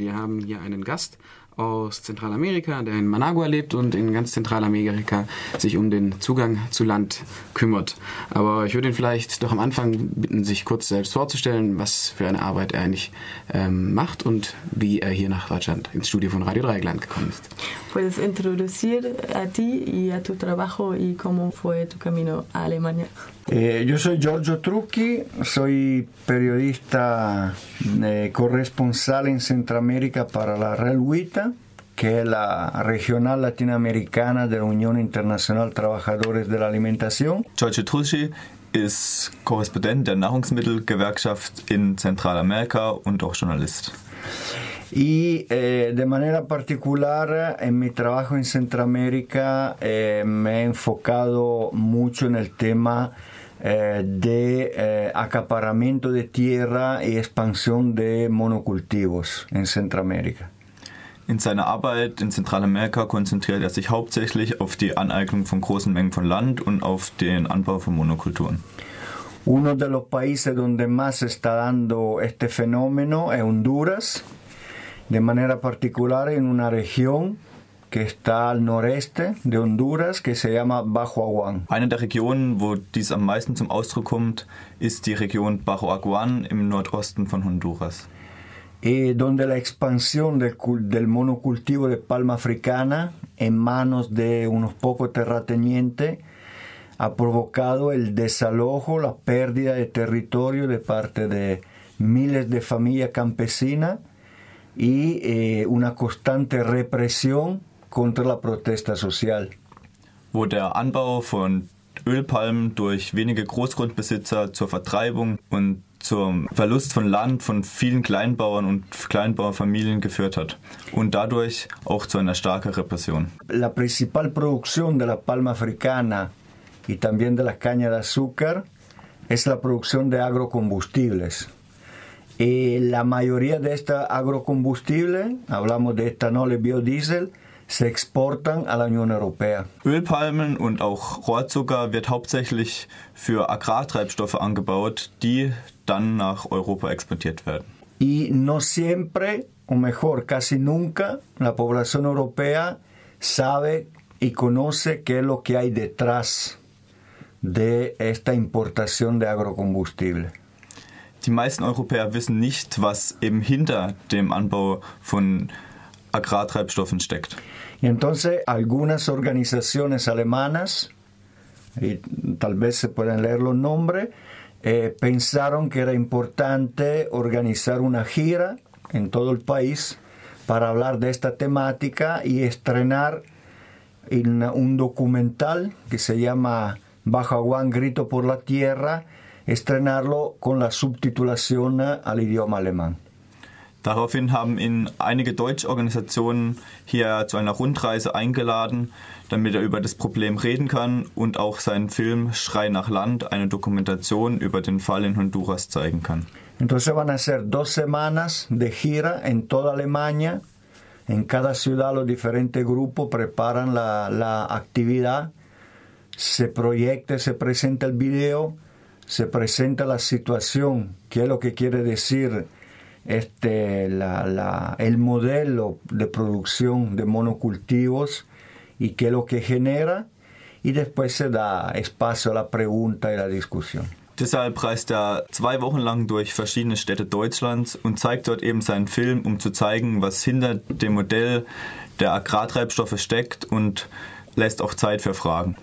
Wir haben hier einen Gast aus Zentralamerika, der in Managua lebt und in ganz Zentralamerika sich um den Zugang zu Land kümmert. Aber ich würde ihn vielleicht doch am Anfang bitten, sich kurz selbst vorzustellen, was für eine Arbeit er eigentlich ähm, macht und wie er hier nach Deutschland ins Studio von Radio Dreieckland gekommen ist. Puedes introducir a ti y a tu trabajo y cómo fue tu camino a Alemania. Eh, yo soy Giorgio Trucchi, soy periodista eh, corresponsal en Centroamérica para la Real WITA, que es la regional latinoamericana de la Unión Internacional Trabajadores de la Alimentación. Giorgio Trucchi ist Korrespondent der Nahrungsmittelgewerkschaft in Zentralamerika und auch Journalist. Y eh, de manera particular en mi trabajo en Centroamérica eh, me he enfocado mucho en el tema eh, de eh, acaparamiento de tierra y expansión de monocultivos en Centroamérica. In seiner Arbeit in Zentralamerika konzentriert er sich hauptsächlich auf die Aneignung von großen Mengen von Land und auf den Anbau von Monokulturen. Uno de los países donde más está dando este fenómeno es Honduras, de manera particular en una región que está al noreste de Honduras, que se llama Bajo Aguán. Eine der Regionen, wo dies am meisten zum Ausdruck kommt, ist die Region Bajo Aguán im Nordosten von Honduras. Eh, donde la expansión del, del monocultivo de palma africana en manos de unos pocos terratenientes ha provocado el desalojo, la pérdida de territorio de parte de miles de familias campesinas y eh, una constante represión contra la protesta social. wo der Anbau von Ölpalmen durch wenige Großgrundbesitzer zur Vertreibung und zum Verlust von Land von vielen Kleinbauern und Kleinbauerfamilien geführt hat und dadurch auch zu einer starken Repression. La principal producción de la palma africana y también de la caña de azúcar es la producción de agrocombustibles. Eh, la mayoría de estos agrocombustibles, hablamos de etanol y biodiesel, se exportan a la Unión Europea. Ölpalmen und auch Rohrzucker wird hauptsächlich für Agrartreibstoffe angebaut, die dann nach Europa exportiert werden. Y no siempre, o mejor, casi nunca, la población europea sabe y conoce qué es lo que hay detrás de esta importación de agrocombustible. Die meisten Europäer wissen nicht, was eben hinter dem Anbau von Agrartreibstoffen steckt. Entonces algunas organizaciones alemanas, y tal vez se pueden leer los nombres, eh, pensaron que era importante organizar una gira en todo el país para hablar de esta temática y estrenar en un documental que se llama Bajo Aguán Grito por la Tierra, estrenarlo con la subtitulación al idioma alemán. Daraufhin haben ihn einige Deutschorganisationen hier zu einer Rundreise eingeladen, damit er über das Problem reden kann und auch seinen Film Schrei nach Land, eine Dokumentation über den Fall in Honduras zeigen kann. Entonces van a ser dos semanas de gira en toda Alemania. En cada ciudad los diferentes grupos preparan la, la actividad, se proyecta, se presenta el video, se presenta la situación, qué es lo que quiere decir este, la- la- el modelo de producción de monocultivos y qué es lo que genera, y después se da espacio a la pregunta y la discusión. Deshalb reist er zwei Wochen lang durch verschiedene Städte Deutschlands und zeigt dort eben seinen Film, um zu zeigen, was hinter dem Modell der Agrartreibstoffe steckt und lässt auch Zeit für Fragen.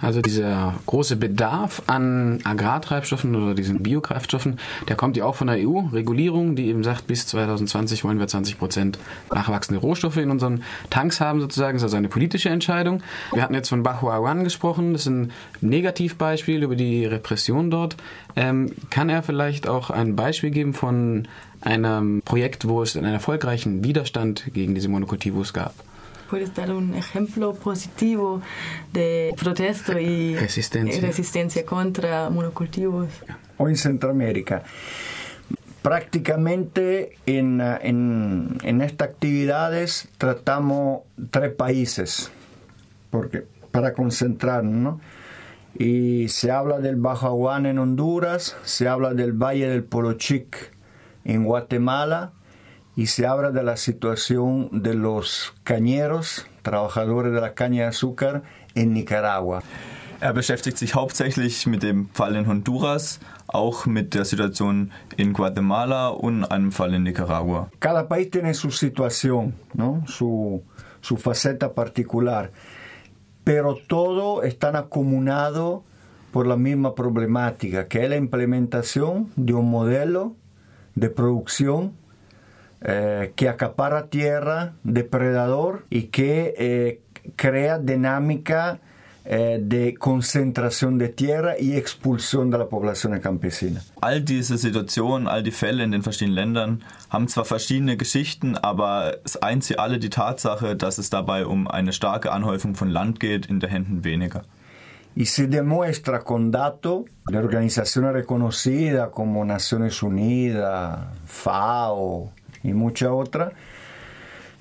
Also dieser große Bedarf an Agrartreibstoffen oder diesen Biokraftstoffen, der kommt ja auch von der EU-Regulierung, die eben sagt, bis 2020 wollen wir 20 Prozent nachwachsende Rohstoffe in unseren Tanks haben sozusagen. Das ist also eine politische Entscheidung. Wir hatten jetzt von Bahuawan gesprochen, das ist ein Negativbeispiel über die Repression dort. Ähm, kann er vielleicht auch ein Beispiel geben von einem Projekt, wo es einen erfolgreichen Widerstand gegen diese Monokultivos gab? ¿Puedes dar un ejemplo positivo de protesto y Resistencia. resistencia contra monocultivos? o en Centroamérica. Prácticamente en, en, en estas actividades tratamos tres países porque, para concentrarnos, ¿no? Y se habla del Bajo Aguán en Honduras, se habla del Valle del Polochic en Guatemala y se habla de la situación de los cañeros, trabajadores de la caña de azúcar en Nicaragua. Er beschäftigt sich hauptsächlich mit dem Fall in Honduras, auch mit der Situation in Guatemala und einem Fall in Nicaragua. Cada país tiene su situación, ¿no? su, su faceta particular, pero todo están acumulado por la misma problemática, que es la implementación de un modelo de producción eh, que acapara tierra, depredador y que eh, crea dinámica eh, de concentración de tierra y expulsión de la población campesina. All diese Situationen, all die Fälle in den verschiedenen Ländern haben zwar verschiedene Geschichten, aber es eint sie alle die Tatsache, dass es dabei um eine starke Anhäufung von Land geht, in den Händen weniger. y se demuestra con datos de organizaciones reconocidas como Naciones Unidas, FAO y muchas otras,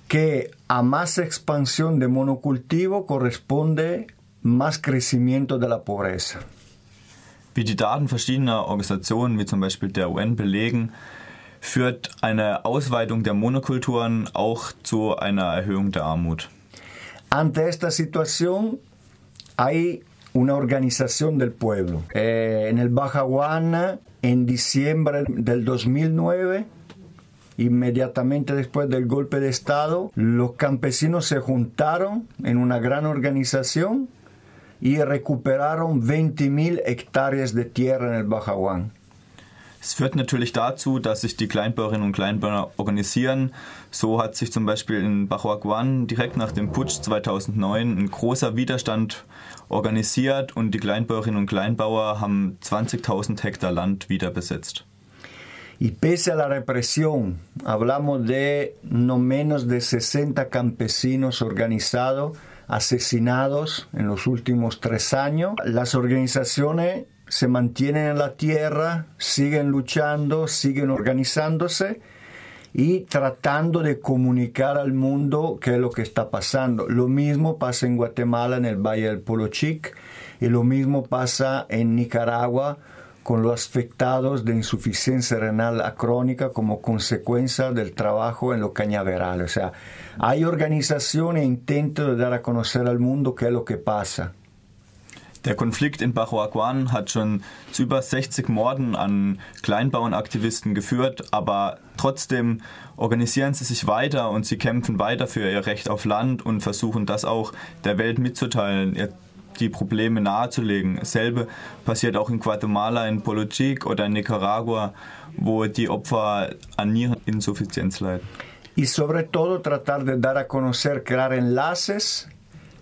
que a más expansión de monocultivo corresponde más crecimiento de la pobreza. Wie die Daten verschiedener Organisationen, wie zum Beispiel der UN, belegen, führt eine Ausweitung der Monokulturen auch zu einer Erhöhung der Armut. Ante esta situación hay una organización del pueblo. Eh, en el Bajaguana, en diciembre del 2009, inmediatamente después del golpe de Estado, los campesinos se juntaron en una gran organización y recuperaron 20.000 hectáreas de tierra en el Bajaguán. Es führt natürlich dazu, dass sich die Kleinbäuerinnen und Kleinbauern organisieren. So hat sich zum Beispiel in Bahuaguan direkt nach dem Putsch 2009 ein großer Widerstand organisiert und die Kleinbäuerinnen und Kleinbauer haben 20.000 Hektar Land wieder besetzt. Y pese a la represión, hablamos de no menos de 60 campesinos organizados, asesinados en los últimos tres años. Las organizaciones se mantienen en la tierra, siguen luchando, siguen organizándose y tratando de comunicar al mundo qué es lo que está pasando. Lo mismo pasa en Guatemala, en el Valle del Polochic, y lo mismo pasa en Nicaragua con los afectados de insuficiencia renal acrónica como consecuencia del trabajo en los cañaverales. O sea, hay organizaciones e intentos de dar a conocer al mundo qué es lo que pasa. Der Konflikt in Bajoaguan hat schon zu über 60 Morden an Kleinbauernaktivisten geführt, aber trotzdem organisieren sie sich weiter und sie kämpfen weiter für ihr Recht auf Land und versuchen das auch der Welt mitzuteilen, die Probleme nahezulegen. Dasselbe passiert auch in Guatemala, in Polochic oder in Nicaragua, wo die Opfer an Niereninsuffizienz leiden. Y sobre todo tratar de dar a conocer, crear enlaces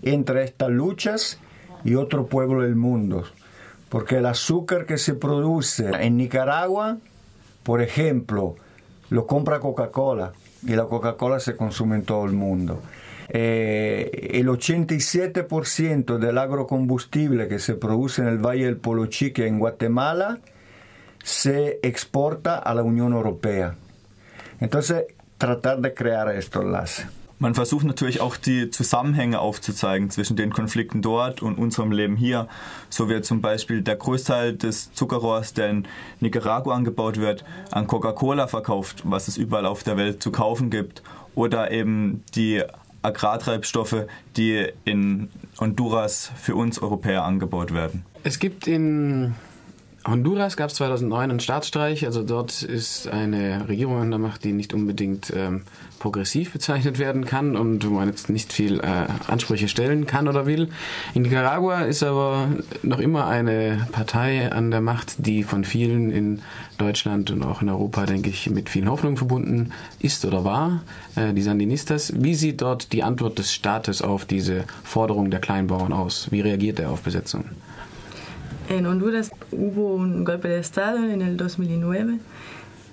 entre estas luchas y otro pueblo del mundo. Porque el azúcar que se produce en Nicaragua, por ejemplo, lo compra Coca-Cola y la Coca-Cola se consume en todo el mundo. Eh, el 87% del agrocombustible que se produce en el Valle del Polochique en Guatemala se exporta a la Unión Europea. Entonces, tratar de crear estos enlaces. Man versucht natürlich auch die Zusammenhänge aufzuzeigen zwischen den Konflikten dort und unserem Leben hier. So wird zum Beispiel der Großteil des Zuckerrohrs, der in Nicaragua angebaut wird, an Coca-Cola verkauft, was es überall auf der Welt zu kaufen gibt. Oder eben die Agrartreibstoffe, die in Honduras für uns Europäer angebaut werden. Es gibt in Honduras gab es 2009 einen Staatsstreich, also dort ist eine Regierung an der Macht, die nicht unbedingt ähm, progressiv bezeichnet werden kann und wo man jetzt nicht viel äh, Ansprüche stellen kann oder will. In Nicaragua ist aber noch immer eine Partei an der Macht, die von vielen in Deutschland und auch in Europa, denke ich, mit vielen Hoffnungen verbunden ist oder war, äh, die Sandinistas. Wie sieht dort die Antwort des Staates auf diese Forderung der Kleinbauern aus? Wie reagiert er auf Besetzung? En Honduras hubo un golpe de Estado en el 2009,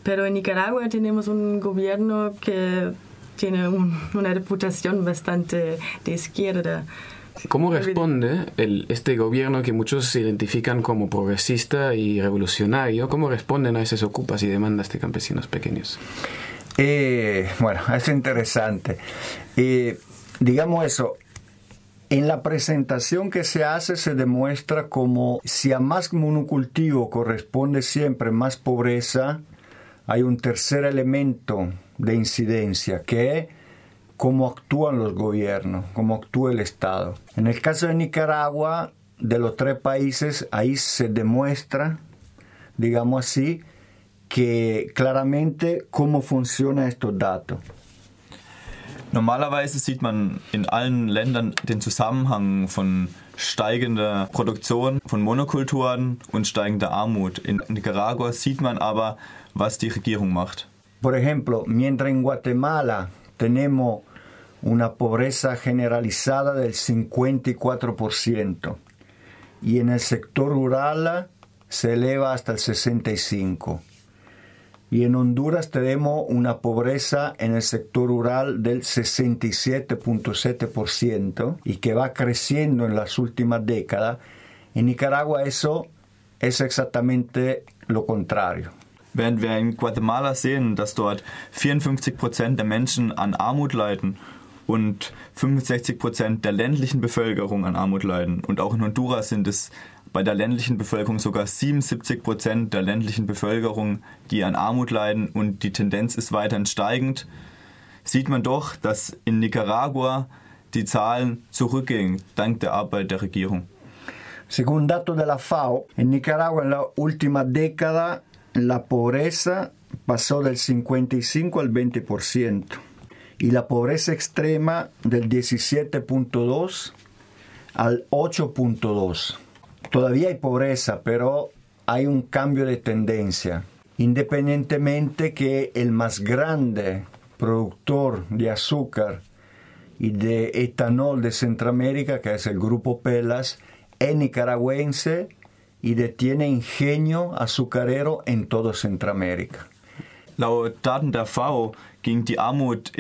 pero en Nicaragua tenemos un gobierno que tiene un, una reputación bastante de izquierda. ¿Cómo responde el, este gobierno que muchos identifican como progresista y revolucionario? ¿Cómo responden a esas ocupas y demandas de campesinos pequeños? Eh, bueno, es interesante. Eh, digamos eso, en la presentación que se hace se demuestra como si a más monocultivo corresponde siempre más pobreza, hay un tercer elemento de incidencia, que es cómo actúan los gobiernos, cómo actúa el Estado. En el caso de Nicaragua, de los tres países, ahí se demuestra, digamos así, que claramente cómo funcionan estos datos. Normalerweise sieht man in allen Ländern den Zusammenhang von steigender Produktion von Monokulturen und steigender Armut. In Nicaragua sieht man aber, was die Regierung macht. Por ejemplo, mientras en Guatemala tenemos una pobreza generalizada del 54% y en el sector rural se eleva hasta el 65%. Y en Honduras tenemos una pobreza en el sector rural del 67.7% y que va creciendo en las últimas décadas. En Nicaragua eso es exactamente lo contrario. Während wir in Guatemala sehen, dass dort 54% der Menschen an Armut leiden und 65% der ländlichen Bevölkerung an Armut leiden. Und auch in Honduras sind es bei der ländlichen Bevölkerung sogar 77 Prozent der ländlichen Bevölkerung, die an Armut leiden und die Tendenz ist weiterhin steigend, sieht man doch, dass in Nicaragua die Zahlen zurückgehen, dank der Arbeit der Regierung. Según datos de la FAO, en Nicaragua última década la pobreza pasó del 55 al 20% y la pobreza extrema del 17.2 al 8.2. Todavía hay pobreza, pero hay un cambio de tendencia. Independientemente que el más grande productor de azúcar y de etanol de Centroamérica, que es el grupo Pelas, es nicaragüense y detiene ingenio azucarero en todo Centroamérica. Laut Daten der FAO ging die Armut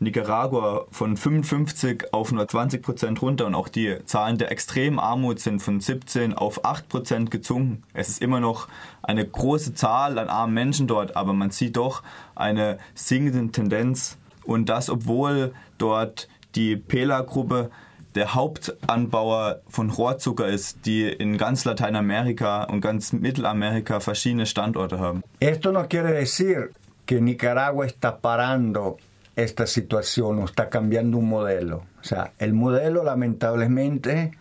Nicaragua von 55 auf nur 20 Prozent runter und auch die Zahlen der extremen Armut sind von 17 auf 8 Prozent gesunken. Es ist immer noch eine große Zahl an armen Menschen dort, aber man sieht doch eine sinkende Tendenz und das, obwohl dort die Pela-Gruppe der Hauptanbauer von Rohrzucker ist, die in ganz Lateinamerika und ganz Mittelamerika verschiedene Standorte haben. Esto no quiere decir que Nicaragua está parando esta situación o está cambiando un modelo. O sea, el modelo lamentablemente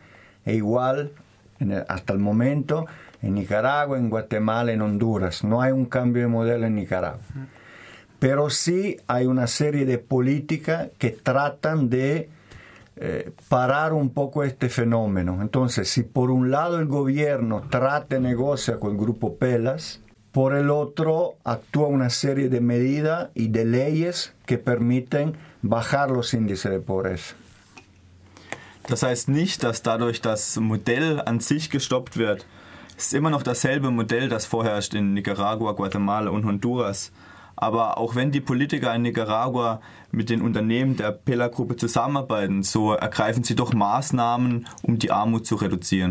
es igual en el- hasta el momento en Nicaragua, en Guatemala, en Honduras. No hay un cambio de modelo en Nicaragua. Pero sí hay una serie de políticas que tratan de eh, parar un poco este fenómeno. Entonces, si por un lado el gobierno trata de negocia con el grupo Pelas, por el otro actúa una serie de medidas y de leyes que permiten bajar los índices de pobreza. Das heißt nicht, dass dadurch das Modell an sich gestoppt wird. Es ist immer noch dasselbe Modell, das vorherrscht in Nicaragua, Guatemala und Honduras. Aber auch wenn die Politiker in Nicaragua mit den Unternehmen der Pela-Gruppe zusammenarbeiten, so ergreifen sie doch Maßnahmen, um die Armut zu reduzieren.